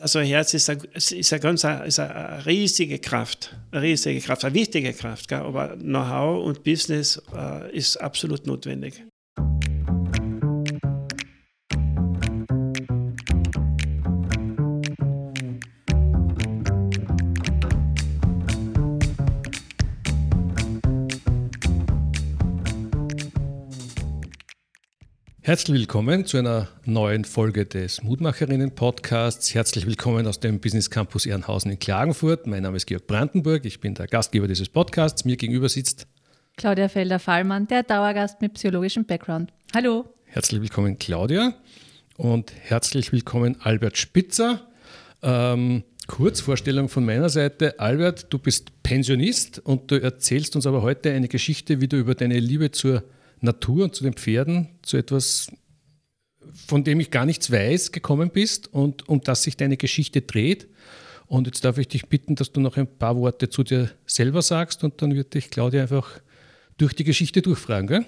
Also Herz ist eine, ist eine ganz ist eine riesige Kraft, eine riesige Kraft, eine wichtige Kraft, gell? aber Know-how und Business äh, ist absolut notwendig. Herzlich willkommen zu einer neuen Folge des Mutmacherinnen-Podcasts. Herzlich willkommen aus dem Business Campus Ehrenhausen in Klagenfurt. Mein Name ist Georg Brandenburg, ich bin der Gastgeber dieses Podcasts. Mir gegenüber sitzt Claudia Felder-Fallmann, der Dauergast mit psychologischem Background. Hallo. Herzlich willkommen, Claudia. Und herzlich willkommen, Albert Spitzer. Ähm, Kurz Vorstellung von meiner Seite. Albert, du bist Pensionist und du erzählst uns aber heute eine Geschichte, wie du über deine Liebe zur Natur und zu den Pferden, zu etwas, von dem ich gar nichts weiß, gekommen bist und um das sich deine Geschichte dreht. Und jetzt darf ich dich bitten, dass du noch ein paar Worte zu dir selber sagst und dann wird dich Claudia einfach durch die Geschichte durchfragen. Gell?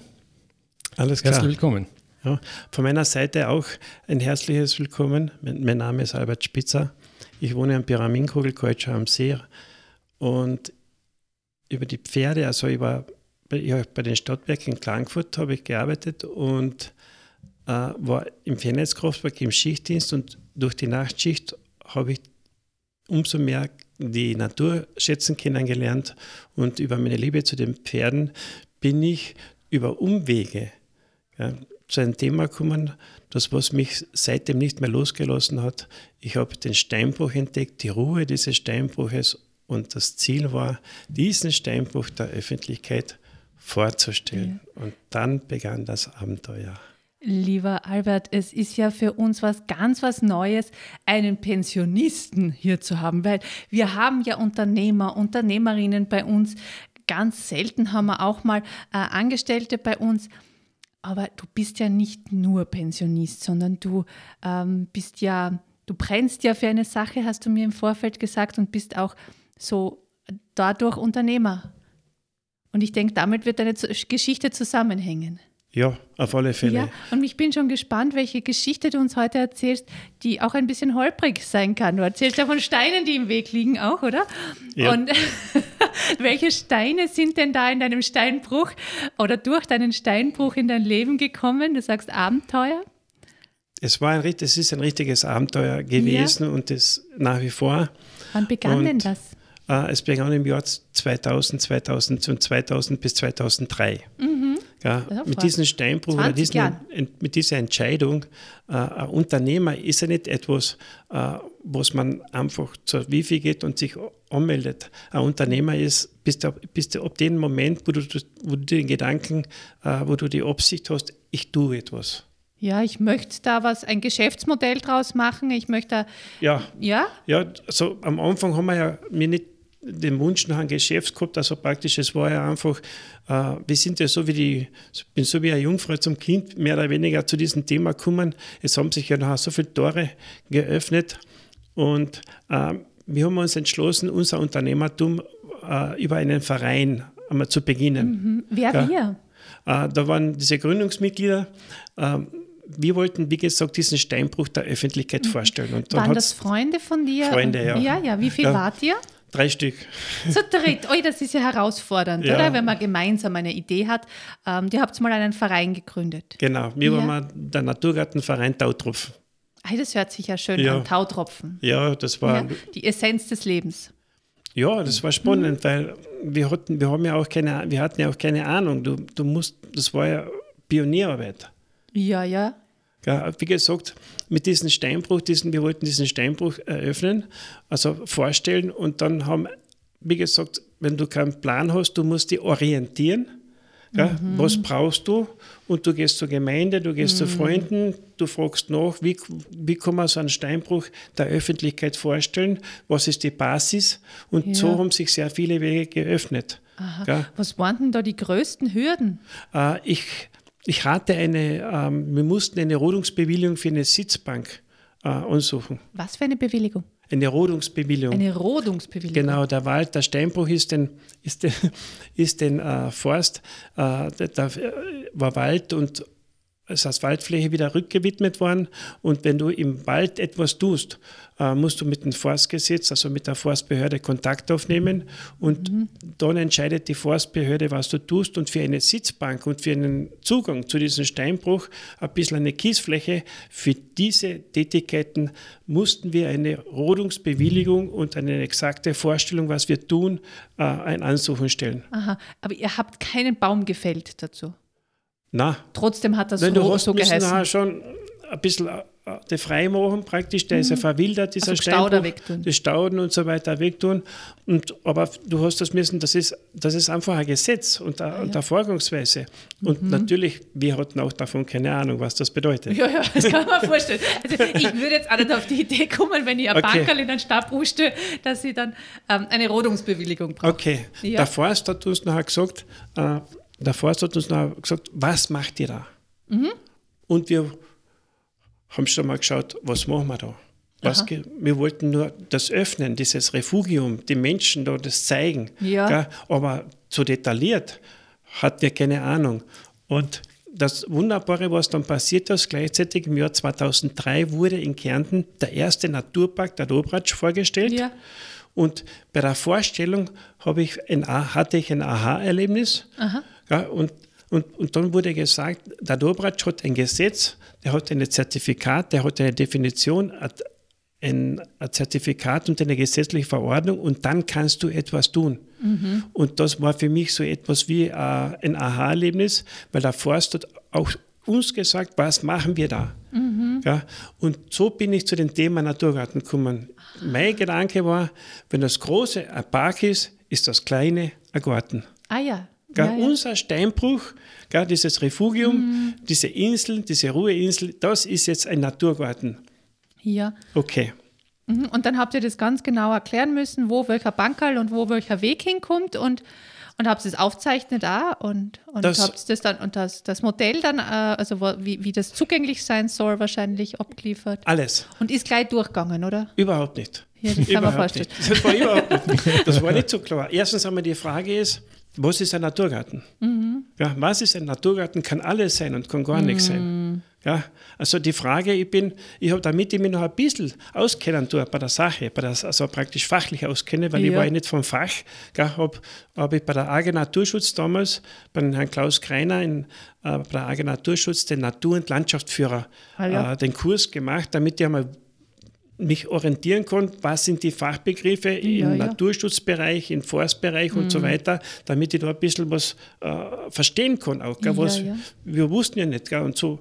Alles klar. Herzlich willkommen. Ja, von meiner Seite auch ein herzliches Willkommen. Mein, mein Name ist Albert Spitzer. Ich wohne am Pyraminkugel am See und über die Pferde, also über bei, bei den Stadtwerken in Klagenfurt habe ich gearbeitet und äh, war im Fernnetzkraftwerk im Schichtdienst und durch die Nachtschicht habe ich umso mehr die Natur schätzen kennengelernt und über meine Liebe zu den Pferden bin ich über Umwege ja, zu einem Thema gekommen, das was mich seitdem nicht mehr losgelassen hat. Ich habe den Steinbruch entdeckt, die Ruhe dieses Steinbruches und das Ziel war, diesen Steinbruch der Öffentlichkeit vorzustellen. Ja. Und dann begann das Abenteuer. Lieber Albert, es ist ja für uns was ganz was Neues, einen Pensionisten hier zu haben, weil wir haben ja Unternehmer, Unternehmerinnen bei uns. Ganz selten haben wir auch mal äh, Angestellte bei uns. Aber du bist ja nicht nur Pensionist, sondern du ähm, bist ja, du brennst ja für eine Sache, hast du mir im Vorfeld gesagt, und bist auch so dadurch Unternehmer. Und ich denke, damit wird deine Geschichte zusammenhängen. Ja, auf alle Fälle. Ja, und ich bin schon gespannt, welche Geschichte du uns heute erzählst, die auch ein bisschen holprig sein kann. Du erzählst ja von Steinen, die im Weg liegen, auch, oder? Ja. Und welche Steine sind denn da in deinem Steinbruch oder durch deinen Steinbruch in dein Leben gekommen? Du sagst Abenteuer. Es war ein, es ist ein richtiges Abenteuer gewesen ja. und das nach wie vor. Wann begann und denn das? Äh, es begann im Jahr 2000, 2000 und 2000 bis 2003. Mhm. Ja, mit diesem Steinbruch oder diesen, mit dieser Entscheidung, äh, ein Unternehmer ist ja nicht etwas, äh, was man einfach zur Wifi geht und sich anmeldet. Ein Unternehmer ist, bis du, bis du ab dem Moment, wo du, wo du den Gedanken, äh, wo du die Absicht hast, ich tue etwas. Ja, ich möchte da was, ein Geschäftsmodell draus machen. Ich möchte. Ja. Ja? Ja, also am Anfang haben wir ja mir nicht den Wunsch nach einem Geschäft gehabt, also praktisch, es war ja einfach, äh, wir sind ja so wie die, bin so wie eine Jungfrau zum Kind, mehr oder weniger zu diesem Thema gekommen. Es haben sich ja nachher so viele Tore geöffnet und äh, wir haben uns entschlossen, unser Unternehmertum äh, über einen Verein einmal zu beginnen. Mhm. Wer ja. wir? Äh, da waren diese Gründungsmitglieder, äh, wir wollten, wie gesagt, diesen Steinbruch der Öffentlichkeit mhm. vorstellen. Und Waren das Freunde von dir? Freunde, ja. Ja, ja. Wie viel ja. wart ihr? Drei Stück. Zu dritt. Oh, das ist ja herausfordernd, ja. oder? Wenn man gemeinsam eine Idee hat. Ähm, ihr habt mal einen Verein gegründet. Genau. Wir ja. waren der Naturgartenverein Tautropfen. Hey, das hört sich ja schön ja. an, Tautropfen. Ja, das war. Ja, die Essenz des Lebens. Ja, das war spannend, mhm. weil wir hatten, wir haben ja auch keine, wir hatten ja auch keine Ahnung. Du, du musst, das war ja Pionierarbeit. Ja, ja. Ja, wie gesagt, mit diesem Steinbruch, diesen, wir wollten diesen Steinbruch eröffnen, also vorstellen und dann haben, wie gesagt, wenn du keinen Plan hast, du musst dich orientieren. Ja, mhm. Was brauchst du? Und du gehst zur Gemeinde, du gehst mhm. zu Freunden, du fragst nach, wie, wie kann man so einen Steinbruch der Öffentlichkeit vorstellen? Was ist die Basis? Und ja. so haben sich sehr viele Wege geöffnet. Was waren denn da die größten Hürden? Äh, ich ich hatte eine, ähm, wir mussten eine Rodungsbewilligung für eine Sitzbank äh, ansuchen. Was für eine Bewilligung? Eine Rodungsbewilligung. Eine Rodungsbewilligung. Genau, der Wald, der Steinbruch ist den, ist den, ist den äh, Forst, äh, da war Wald und ist Asphaltfläche wieder rückgewidmet worden. Und wenn du im Wald etwas tust, äh, musst du mit dem Forstgesetz, also mit der Forstbehörde Kontakt aufnehmen. Und mhm. dann entscheidet die Forstbehörde, was du tust. Und für eine Sitzbank und für einen Zugang zu diesem Steinbruch ein bisschen eine Kiesfläche, für diese Tätigkeiten mussten wir eine Rodungsbewilligung und eine exakte Vorstellung, was wir tun, äh, ein Ansuchen stellen. Aha, aber ihr habt keinen Baum gefällt dazu? Na. Trotzdem hat das Nein, so, du hast so geheißen. schon ein bisschen äh, die Freimachen praktisch, der ist ja mhm. verwildert, dieser also Stauder wegtun. die Stauden und so weiter wegtun. Und, aber du hast das müssen, das ist, das ist einfach ein Gesetz und eine, ah, ja. Vorgangsweise. Und mhm. natürlich, wir hatten auch davon keine Ahnung, was das bedeutet. Ja, ja, das kann man vorstellen. Also ich würde jetzt auch nicht auf die Idee kommen, wenn ich ein okay. Bankerl in einen Stab rutsche, dass ich dann ähm, eine Rodungsbewilligung brauche. Okay, ja. der Forst hat uns nachher gesagt, äh, der Forst hat uns nachher gesagt, was macht ihr da? Mhm. Und wir haben schon mal geschaut, was machen wir da? Was, wir wollten nur das öffnen, dieses Refugium, die Menschen da das zeigen. Ja. Gell? Aber zu detailliert hatten wir keine Ahnung. Und das Wunderbare, was dann passiert ist, gleichzeitig im Jahr 2003 wurde in Kärnten der erste Naturpark, der Dobratsch, vorgestellt. Ja. Und bei der Vorstellung ich ein, hatte ich ein Aha-Erlebnis. Ja, und und, und dann wurde gesagt, der Dobratsch hat ein Gesetz, der hat ein Zertifikat, der hat eine Definition, ein, ein Zertifikat und eine gesetzliche Verordnung und dann kannst du etwas tun. Mhm. Und das war für mich so etwas wie äh, ein Aha-Erlebnis, weil der Forst hat auch uns gesagt, was machen wir da? Mhm. Ja, und so bin ich zu dem Thema Naturgarten gekommen. Mein Gedanke war, wenn das Große ein Park ist, ist das Kleine ein Garten. Ah ja. Ja, ja. Unser Steinbruch, gell, dieses Refugium, mhm. diese Insel, diese Ruheinsel, das ist jetzt ein Naturgarten. Ja. Okay. Mhm. Und dann habt ihr das ganz genau erklären müssen, wo welcher Bankerl und wo welcher Weg hinkommt und, und habt es aufzeichnet da und, und das, habt das dann und das, das Modell dann, äh, also wie, wie das zugänglich sein soll, wahrscheinlich abgeliefert. Alles. Und ist gleich durchgegangen, oder? Überhaupt nicht. Ja, das man vorstellen. Das war überhaupt nicht. Das war nicht so klar. Erstens einmal die Frage ist, was ist ein Naturgarten? Mhm. Ja, was ist ein Naturgarten? Kann alles sein und kann gar nichts sein. Mhm. Ja, also die Frage, ich bin, ich habe, damit ich mich noch ein bisschen auskennen tue bei der Sache, bei der, also praktisch fachlich auskenne, weil ja. ich war ja nicht vom Fach, habe hab ich bei der AG Naturschutz damals, bei Herrn Klaus Kreiner in, äh, bei der AG Naturschutz den Natur- und Landschaftsführer ah, ja. äh, den Kurs gemacht, damit ich einmal mich orientieren kann, was sind die Fachbegriffe ja, im ja. Naturschutzbereich, im Forstbereich mhm. und so mhm. weiter, damit ich da ein bisschen was äh, verstehen kann. Auch, gell, was, ja, Wir wussten ja nicht. Gell, und, so,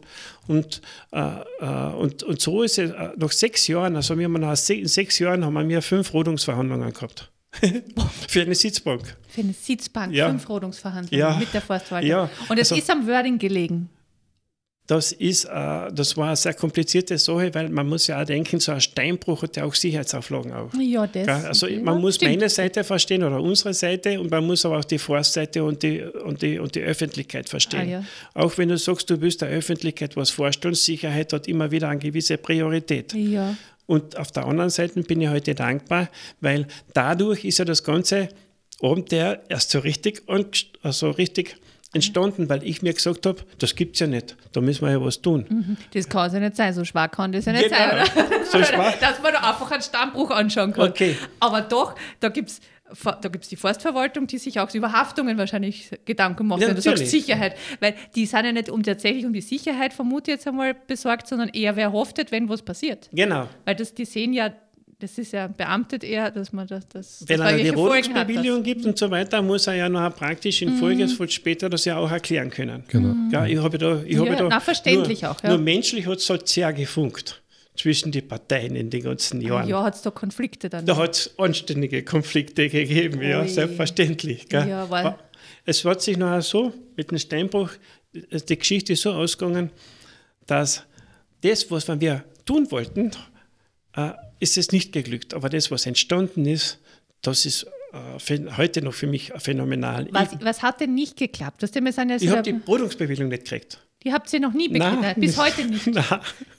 und, äh, äh, und, und so ist es, äh, nach sechs Jahren, also wir haben nach sechs Jahren haben wir fünf Rodungsverhandlungen gehabt. Für eine Sitzbank. Für eine Sitzbank, fünf Rodungsverhandlungen mit der Forstverwaltung. Und es also, ist am Wording gelegen das, ist, äh, das war eine sehr komplizierte Sache, weil man muss ja auch denken, so ein Steinbruch hat ja auch Sicherheitsauflagen. Auch. Ja, das. Also man ja, muss stimmt. meine Seite verstehen oder unsere Seite und man muss aber auch die Forstseite und die, und die, und die Öffentlichkeit verstehen. Ah, ja. Auch wenn du sagst, du willst der Öffentlichkeit was vorstellen, Sicherheit hat immer wieder eine gewisse Priorität. Ja. Und auf der anderen Seite bin ich heute dankbar, weil dadurch ist ja das ganze Abenteuer erst so richtig, also richtig entstanden, weil ich mir gesagt habe, das gibt es ja nicht, da müssen wir ja was tun. Mhm. Das kann es ja nicht sein, so schwer kann das ja nicht genau. sein, oder? So schwach. Dass man da einfach einen Stammbruch anschauen kann. Okay. Aber doch, da gibt es da gibt die Forstverwaltung, die sich auch über Haftungen wahrscheinlich Gedanken macht, ja, wenn du sagst Sicherheit. Weil die sind ja nicht um tatsächlich um die Sicherheit, vermute ich jetzt einmal, besorgt, sondern eher, wer hoftet, wenn was passiert. Genau. Weil das, die sehen ja das ist ja beamtet eher, dass man das. das Wenn er eine Rodungsbewilligung gibt und so weiter, muss er ja noch praktisch in Folge mhm. später das ja auch erklären können. Genau. Ja, ich habe da, ich ja, habe da na, verständlich nur, auch. Ja. Nur menschlich hat es halt sehr gefunkt zwischen den Parteien in den ganzen Jahren. Ja, hat es da Konflikte dann? Da hat es anständige Konflikte gegeben, ja, selbstverständlich. Gell? Ja, weil es hat sich noch so mit dem Steinbruch, die Geschichte ist so ausgegangen, dass das, was wir tun wollten, äh, ist es nicht geglückt. Aber das, was entstanden ist, das ist äh, heute noch für mich phänomenal. Was, was hat denn nicht geklappt? Das sind ja ich habe die Rodungsbewilligung nicht gekriegt. Die habt ihr noch nie? Nein, bis heute nicht? Nein.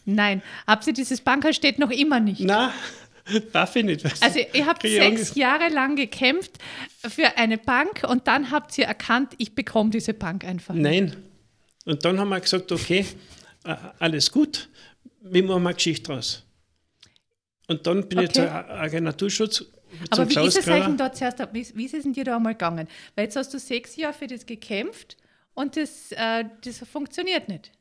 Nein. Habt ihr dieses Banker steht noch immer nicht? Nein. Darf ich nicht. Also ihr habt sechs Jahre lang gekämpft für eine Bank und dann habt ihr erkannt, ich bekomme diese Bank einfach. Nein. Und dann haben wir gesagt, okay, äh, alles gut, wie machen wir eine Geschichte draus? Und dann bin ich Okay. zur AG Naturschutz. Aber wie Klaus ist es da zuerst, wie, ist es denn dir da einmal gegangen? Weil jetzt hast du sechs Jahre für das gekämpft und das, äh, das funktioniert nicht.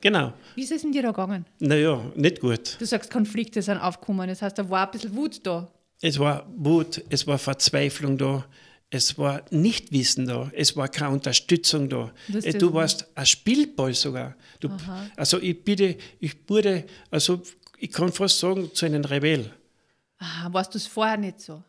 Genau. Wie ist es denn dir da gegangen? Naja, nicht gut. Du sagst, Konflikte sind aufgekommen, das heißt, da war ein bisschen Wut da. Es war Wut, es war Verzweiflung da, es war Nichtwissen da, es war keine Unterstützung da. Das Du warst ein Spielball sogar. Du, also ich bitte, ich wurde, also ich kann fast sagen, zu einem Rebell. Ah, warst du es vorher nicht so?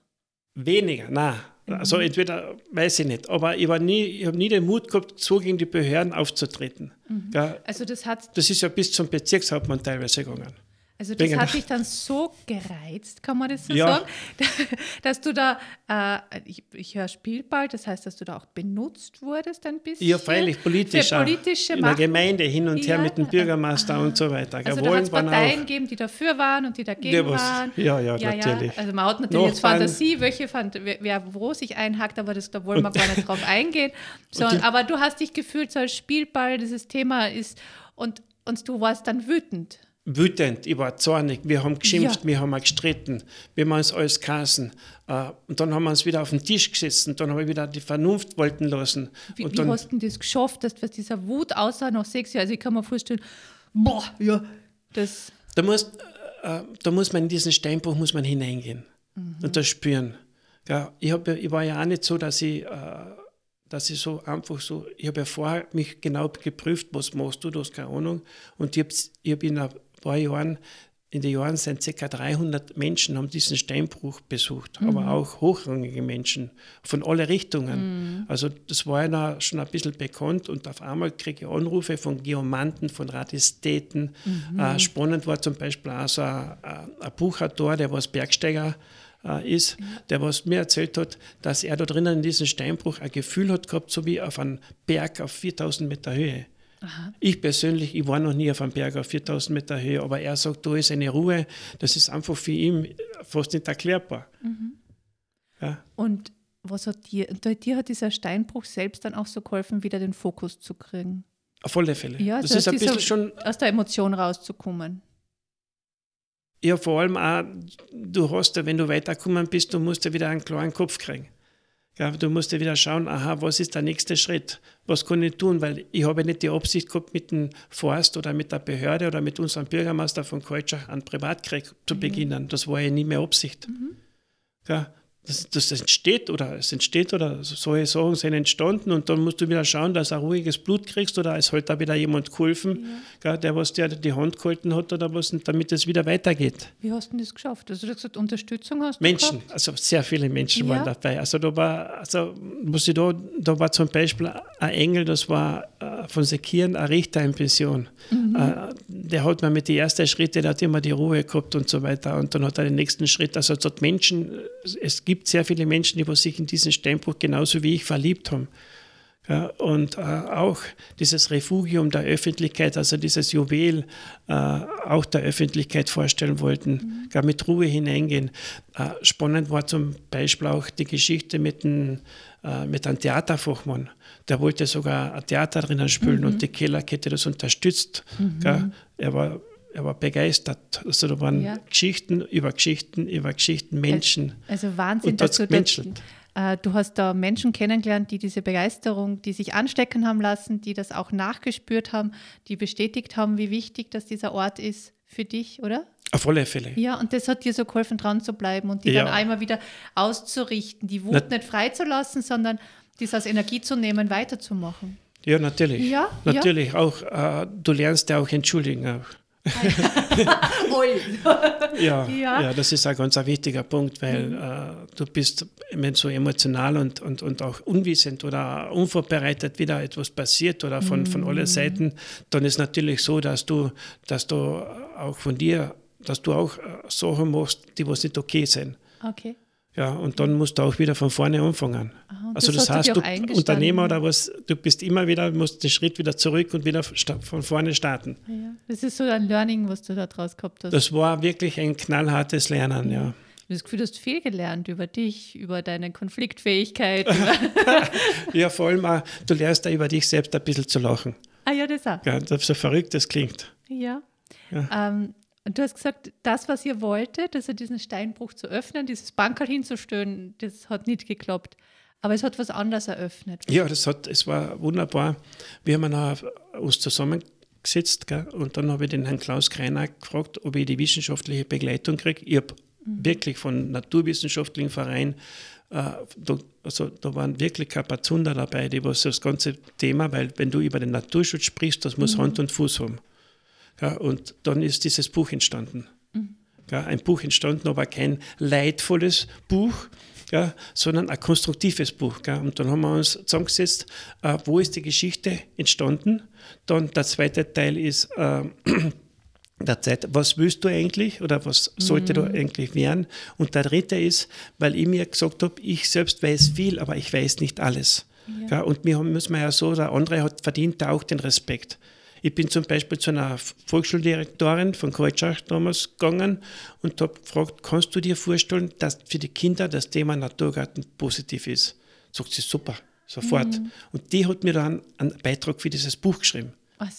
Weniger, nein. Also entweder weiß ich nicht, aber ich, war nie, ich habe nie den Mut gehabt, so gegen die Behörden aufzutreten. Gell? Also das hat, Das ist ja bis zum Bezirkshauptmann teilweise gegangen. Also das hat dich dann so gereizt, kann man das so Ja. sagen, dass du da, äh, ich, ich höre Spielball, das heißt, dass du da auch benutzt wurdest ein bisschen. Ja, freilich politisch Für auch. politische In der. Gemeinde hin und her Ja, mit dem Bürgermeister aha. und so weiter. Also da hat Wollen es Parteien gegeben, die dafür waren und die dagegen Ja, waren. ja, ja, natürlich. Also man hat natürlich jetzt Nachbarn. Fantasie, welche Fant wer, wer wo sich einhakt, aber das, da wollen wir gar nicht drauf eingehen. So, die- aber du hast dich gefühlt so als Spielball, dieses Thema ist und, und du warst dann wütend. Wütend, ich war zornig, wir haben geschimpft, Ja. wir haben gestritten, wir haben uns alles kassen. Äh, und dann haben wir uns wieder auf den Tisch gesessen, dann haben wir wieder die Vernunft walten lassen. Wie, und wie dann, hast du das geschafft, dass was dieser Wut aussah nach sechs Jahren? Also ich kann mir vorstellen, boah, ja, das, da, muss, äh, da muss man in diesen Steinbruch muss man hineingehen und das spüren. Ja, ich, hab, ich war ja auch nicht so, dass ich, äh, dass ich so einfach so, ich habe ja vorher mich genau geprüft, was machst du, du hast keine Ahnung. Und ich habe ich hab in ein paar Jahren, in den Jahren sind ca. 300 Menschen haben diesen Steinbruch besucht, aber auch hochrangige Menschen von alle Richtungen. Also das war ja schon ein bisschen bekannt und auf einmal kriege ich Anrufe von Geomanten, von Radistäten. Äh, spannend war zum Beispiel auch so ein, ein Buchautor, der was Bergsteiger äh, ist, der was mir erzählt hat, dass er da drinnen in diesem Steinbruch ein Gefühl hat gehabt, so wie auf einem Berg auf 4000 Meter Höhe. Ich persönlich, ich war noch nie auf einem Berg auf 4000 Meter Höhe, aber er sagt, da ist eine Ruhe, das ist einfach für ihn fast nicht erklärbar. Ja, und was hat dir, dir hat dieser Steinbruch selbst dann auch so geholfen, wieder den Fokus zu kriegen? auf alle Fälle. Ja, das ist ein bisschen schon, Aus der Emotion rauszukommen. ja vor allem auch, du hast ja, wenn du weitergekommen bist, du musst ja wieder einen klaren Kopf kriegen. Ja, du musst ja wieder schauen, aha, was ist der nächste Schritt? Was kann ich tun? Weil ich habe nicht die Absicht gehabt, mit dem Forst oder mit der Behörde oder mit unserem Bürgermeister von Keutschach einen Privatkrieg zu beginnen. Das war ja nie mehr Absicht. Ja, das, das entsteht oder es entsteht oder solche Sachen sind entstanden und dann musst du wieder schauen, dass du ruhiges Blut kriegst oder es hat da wieder jemand geholfen, gell, der was dir die Hand gehalten hat oder was, damit es wieder weitergeht. Wie hast du das geschafft? Also du hast gesagt, Unterstützung hast du Menschen, gehabt? also sehr viele Menschen Ja. waren dabei. Also da war, also muss ich da, da war zum Beispiel ein Engel, das war äh, von Sekieren, ein Richter in Pension. Mhm. Äh, der hat mir mit den ersten Schritten, der hat immer die Ruhe gehabt und so weiter. Und dann hat er den nächsten Schritt. Also es hat Menschen, es gibt sehr viele Menschen, die sich in diesen Steinbruch genauso wie ich verliebt haben. Ja, und äh, auch dieses Refugium der Öffentlichkeit, also dieses Juwel, äh, auch der Öffentlichkeit vorstellen wollten, gar mit Ruhe hineingehen. Äh, spannend war zum Beispiel auch die Geschichte mit, dem, äh, mit einem Theaterfachmann. Der wollte sogar ein Theater drinnen spielen und die Kellerkette das unterstützt. Gell? Er war er war begeistert. Also da waren Ja. Geschichten über Geschichten über Geschichten, Menschen. Also Wahnsinn, Und dass du, das, gemenschelt. äh, du hast da Menschen kennengelernt, die diese Begeisterung, die sich anstecken haben lassen, die das auch nachgespürt haben, die bestätigt haben, wie wichtig dass dieser Ort ist für dich, oder? Auf alle Fälle. Ja, und das hat dir so geholfen, dran zu bleiben und die Ja. dann einmal wieder auszurichten, die Wut Na- nicht freizulassen, sondern dies als Energie zu nehmen, weiterzumachen. Ja, natürlich. Ja, natürlich. Auch, äh, du lernst ja auch entschuldigen. Auch. Ja, Ja. ja. das ist ein ganz ein wichtiger Punkt, weil äh, du bist wenn so emotional und, und, und auch unwissend oder unvorbereitet wieder etwas passiert oder von, von allen Seiten, dann ist natürlich so, dass du, dass du auch von dir, dass du auch äh, Sachen machst, die was nicht okay sind. Okay. Ja, und dann musst du auch wieder von vorne anfangen. Aha, also das das, heißt, du? Unternehmer oder was, du bist immer wieder, musst den Schritt wieder zurück und wieder von vorne starten. Ja. Das ist so ein Learning, was du da draus gehabt hast. Das war wirklich ein knallhartes Lernen, ja. Ich habe das Gefühl, du hast viel gelernt über dich, über deine Konfliktfähigkeit. über Ja, vor allem auch, du lernst da über dich selbst ein bisschen zu lachen. Ah ja, das auch. Ja, so verrückt das klingt. Ja. ja. Ähm, und du hast gesagt, das, was ihr wolltet, also diesen Steinbruch zu öffnen, dieses Bankerl hinzustellen, das hat nicht geklappt. Aber es hat was anderes eröffnet. Ja, das hat, es war wunderbar. Wir haben uns zusammengesetzt gell, und dann habe ich den Herrn Klaus Kreiner gefragt, ob ich die wissenschaftliche Begleitung kriege. Ich habe mhm. wirklich von naturwissenschaftlichen Verein, äh, da, also da waren wirklich Kapazunder dabei, die was das ganze Thema, weil wenn du über den Naturschutz sprichst, das muss mhm. Hand und Fuß haben. Ja, und dann ist dieses Buch entstanden. Mhm. Ja, ein Buch entstanden, aber kein leidvolles Buch, ja, sondern ein konstruktives Buch. Ja. Und dann haben wir uns zusammengesetzt, äh, wo ist die Geschichte entstanden. Dann der zweite Teil ist äh, der Zeit, was willst du eigentlich oder was sollte mhm. du eigentlich werden? Und der dritte ist, weil ich mir gesagt habe, ich selbst weiß viel, aber ich weiß nicht alles. Ja. und wir haben, müssen wir ja so, der andere hat verdient auch den Respekt. Ich bin zum Beispiel zu einer Volksschuldirektorin von Kreuzschach damals gegangen und habe gefragt, kannst du dir vorstellen, dass für die Kinder das Thema Naturgarten positiv ist? Sagt sie, super, sofort. Mhm. Und die hat mir dann einen Beitrag für dieses Buch geschrieben. Ach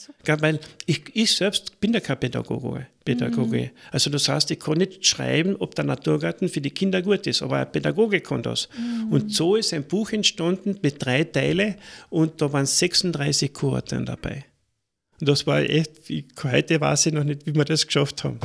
weil ich, ich selbst bin ja kein Pädagoge. Pädagoge. Mhm. Also das heißt, ich kann nicht schreiben, ob der Naturgarten für die Kinder gut ist, aber ein Pädagoge kann das. Mhm. Und so ist ein Buch entstanden mit drei Teilen und da waren 36 Kohorten dabei. Und das war echt, ich, heute weiß ich noch nicht, wie wir das geschafft haben.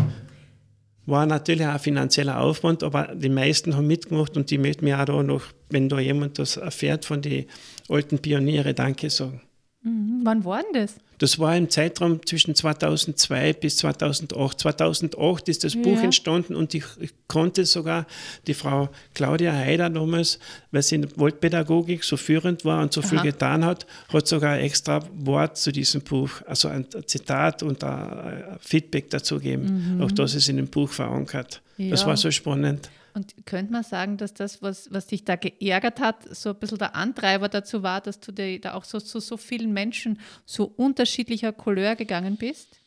War natürlich auch ein finanzieller Aufwand, aber die meisten haben mitgemacht und die möchten mir auch da noch, wenn da jemand das erfährt von den alten Pioniere, Danke sagen. Mhm. Wann war denn das? Das war im Zeitraum zwischen 2002 bis 2008. 2008 ist das ja. Buch entstanden und ich, ich, konnte sogar die Frau Claudia Heider damals, weil sie in Waldpädagogik so führend war und so Aha. viel getan hat, hat sogar ein extra Wort zu diesem Buch, also ein Zitat und ein Feedback dazu gegeben. Mhm. Auch das ist in dem Buch verankert. Ja. Das war so spannend. Und könnte man sagen, dass das, was, was dich da geärgert hat, so ein bisschen der Antreiber dazu war, dass du da auch so zu so, so vielen Menschen so unterschiedlicher Couleur gegangen bist?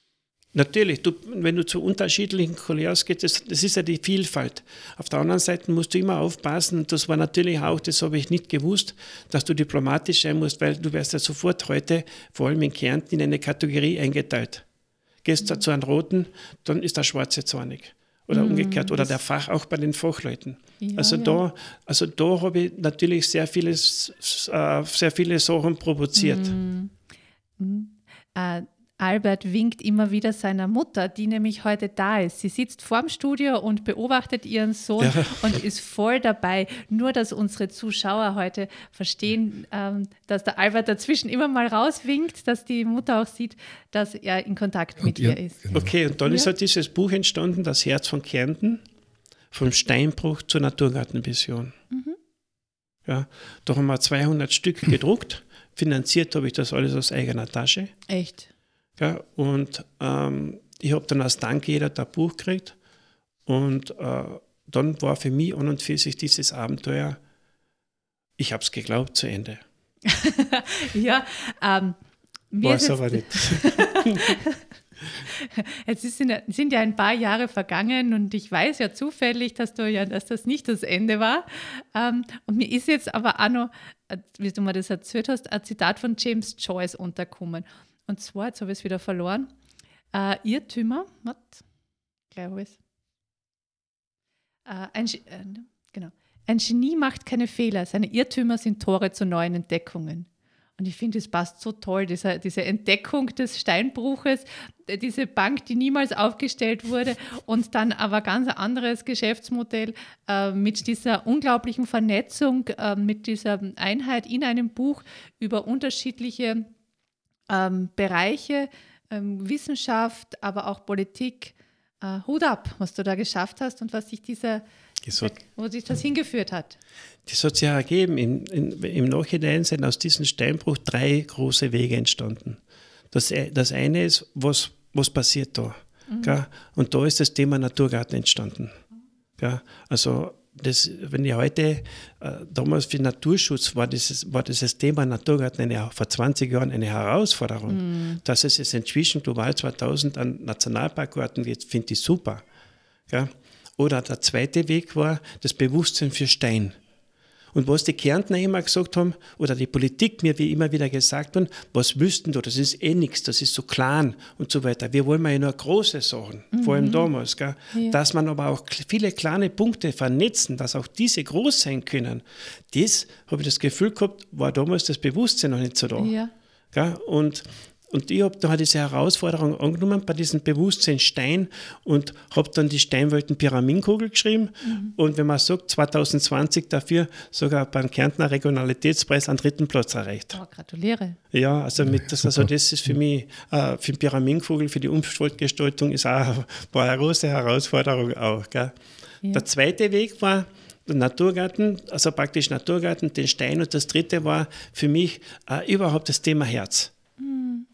Natürlich, du, wenn du zu unterschiedlichen Couleurs gehst, das, das, ist ja die Vielfalt. Auf der anderen Seite musst du immer aufpassen, das war natürlich auch, das habe ich nicht gewusst, dass du diplomatisch sein musst, weil du wirst ja sofort heute, vor allem in Kärnten, in eine Kategorie eingeteilt. Gehst du mhm. zu einem Roten, dann ist der Schwarze zornig oder mhm, umgekehrt oder der Fach auch bei den Fachleuten. Ja, also, ja. Da, also da habe ich natürlich sehr, vieles, äh, sehr viele Sachen provoziert. Mhm. Mhm. Äh, Albert winkt immer wieder seiner Mutter, die nämlich heute da ist. Sie sitzt vorm Studio und beobachtet ihren Sohn ja. und ist voll dabei. Nur, dass unsere Zuschauer heute verstehen, ähm, dass der Albert dazwischen immer mal rauswinkt, dass die Mutter auch sieht, dass er in Kontakt und mit ihr, ihr ist. Genau. Okay, und dann ja. ist halt dieses Buch entstanden, Das Herz von Kärnten, vom Steinbruch zur Naturgartenvision. Mhm. Ja, da haben wir 200 Stück gedruckt. Finanziert habe ich das alles aus eigener Tasche. Echt? Ja, und ähm, ich habe dann als Dank jeder ein Buch gekriegt. Und äh, dann war für mich an und für sich dieses Abenteuer, ich habe es geglaubt, zu Ende. ja, ähm, war es aber nicht. Jetzt sind ja, sind ja ein paar Jahre vergangen und ich weiß ja zufällig, dass, du ja, dass das nicht das Ende war. Ähm, und mir ist jetzt aber auch noch, äh, wie du mir das erzählt hast, ein Zitat von James Joyce unterkommen. Und zwar, jetzt habe ich es wieder verloren, äh, Irrtümer, was? Gleich habe ich es. Ein, Genie macht keine Fehler, seine Irrtümer sind Tore zu neuen Entdeckungen. Und ich finde, es passt so toll, diese, diese Entdeckung des Steinbruches, äh, diese Bank, die niemals aufgestellt wurde und dann aber ganz anderes Geschäftsmodell äh, mit dieser unglaublichen Vernetzung, äh, mit dieser Einheit in einem Buch über unterschiedliche ähm, Bereiche, ähm, Wissenschaft, aber auch Politik. Äh, Hut ab, was du da geschafft hast und was sich dieser, hat, wo sich das hingeführt hat. Das hat sich ja ergeben. In, in, Im Nachhinein sind aus diesem Steinbruch drei große Wege entstanden. Das, e, das eine ist, was, was passiert da? Mhm. Und da ist das Thema Naturgarten entstanden. Mhm. Also das, wenn ich heute, äh, damals für Naturschutz war dieses, war dieses Thema Naturgarten eine, vor 20 Jahren eine Herausforderung. Mm. Dass es jetzt inzwischen global 2000 an Nationalparkgarten geht, finde ich super. Ja? Oder der zweite Weg war das Bewusstsein für Stein. Und was die Kärntner immer gesagt haben, oder die Politik mir wie immer wieder gesagt haben, was müssten da, das ist eh nichts, das ist so klein und so weiter. Wir wollen ja nur große Sachen, mhm. vor allem mhm. damals? Ja. dass man aber auch viele kleine Punkte vernetzen, dass auch diese groß sein können. Das, habe ich das Gefühl gehabt, war damals das Bewusstsein noch nicht so da. Ja. Und und ich habe da diese Herausforderung angenommen bei diesem Bewusstsein Stein und habe dann die Steinwelten Pyramidenkugel geschrieben. Mhm. Und wenn man sagt, 2020 dafür sogar beim Kärntner Regionalitätspreis einen dritten Platz erreicht. Oh, gratuliere. Ja, also, mit, das, also das ist für mich, äh, für den Pyramidenkugel, für die Umweltgestaltung, ist auch war eine große Herausforderung auch. Gell? Ja. Der zweite Weg war, der Naturgarten, also praktisch Naturgarten, den Stein und das dritte war für mich äh, überhaupt das Thema Herz.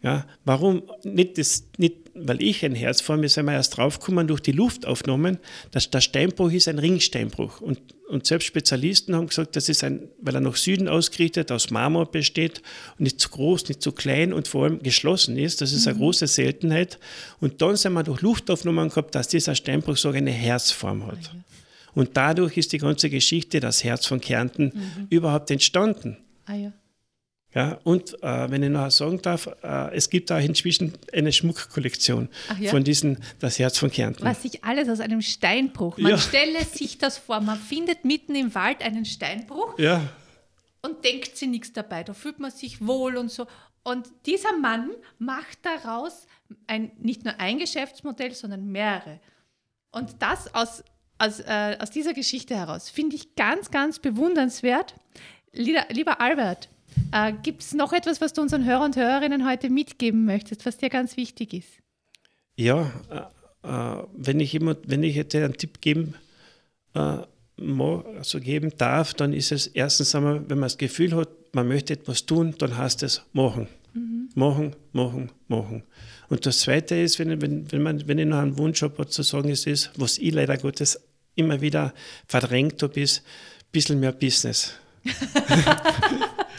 Ja, warum? Nicht, das, nicht, weil ich ein Herz vor mir sind wir erst draufgekommen durch die Luftaufnahmen, dass der Steinbruch ist ein Ringsteinbruch. Und, und selbst Spezialisten haben gesagt, das ist ein, weil er nach Süden ausgerichtet, aus Marmor besteht und nicht zu groß, nicht zu klein und vor allem geschlossen ist. Das ist mhm. eine große Seltenheit. Und dann sind wir durch Luftaufnahmen gehabt, dass dieser Steinbruch so eine Herzform hat. Okay. Und dadurch ist die ganze Geschichte, das Herz von Kärnten, mhm. überhaupt entstanden. Ah ja. Ja, und äh, wenn ich noch sagen darf, äh, es gibt auch inzwischen eine Schmuckkollektion ja? von diesen Das Herz von Kärnten. Was sich alles aus einem Steinbruch. Man ja. stelle sich das vor, man findet mitten im Wald einen Steinbruch ja. und denkt sich nichts dabei. Da fühlt man sich wohl und so. Und dieser Mann macht daraus ein, nicht nur ein Geschäftsmodell, sondern mehrere. Und das aus, aus, äh, aus dieser Geschichte heraus finde ich ganz, ganz bewundernswert. Lieber, lieber Albert, äh, Gibt es noch etwas, was du unseren Hörern und Hörerinnen heute mitgeben möchtest, was dir ganz wichtig ist? Ja, äh, äh wenn, ich immer, wenn ich jetzt einen Tipp geben, äh, also geben darf, dann ist es erstens einmal, wenn man das Gefühl hat, man möchte etwas tun, dann heißt es machen. Mhm. Machen, machen, machen. Und das Zweite ist, wenn, wenn, wenn, man, wenn ich noch einen Wunsch habe, zu sagen ist, ist, was ich leider Gottes immer wieder verdrängt habe, ist ein bisschen mehr Business.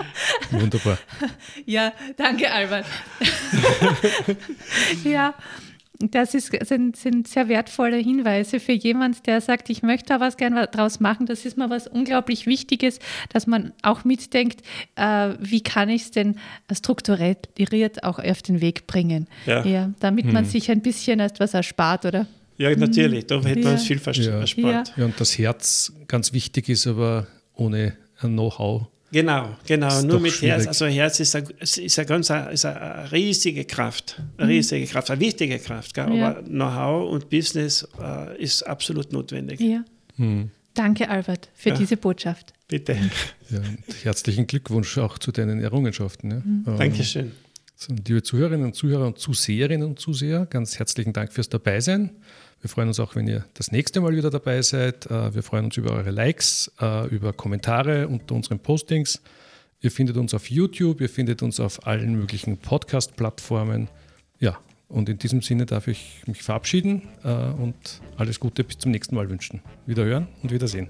Wunderbar. Ja, danke, Albert. ja, das ist, sind, sind sehr wertvolle Hinweise für jemand, der sagt, ich möchte da was gerne draus machen. Das ist mal was unglaublich Wichtiges, dass man auch mitdenkt, äh, wie kann ich es denn strukturiert auch auf den Weg bringen. Ja. ja damit hm. man sich ein bisschen etwas erspart, oder? Ja, natürlich, da hätte man ja. viel erspart. Ja. ja, und das Herz ganz wichtig ist, aber ohne ein Know-how Genau, genau. Nur mit schwierig. Herz. Also Herz ist eine, ist eine ganz ist eine riesige Kraft, eine mhm. riesige Kraft, eine wichtige Kraft. Gell? Ja. Aber Know-how und Business äh, ist absolut notwendig. Ja. Mhm. Danke, Albert, für ja. diese Botschaft. Bitte. Ja, herzlichen Glückwunsch auch zu deinen Errungenschaften. Ja. Mhm. Ähm, Dankeschön. Liebe Zuhörerinnen und Zuhörer und Zuseherinnen und Zuseher, ganz herzlichen Dank fürs Dabeisein. Wir freuen uns auch, wenn ihr das nächste Mal wieder dabei seid. Äh, wir freuen uns über eure Likes, äh, über Kommentare unter unseren Postings. Ihr findet uns auf YouTube, ihr findet uns auf allen möglichen Podcast-Plattformen. Ja, und in diesem Sinne darf ich mich verabschieden äh, und alles Gute bis zum nächsten Mal wünschen. Wiederhören und Wiedersehen.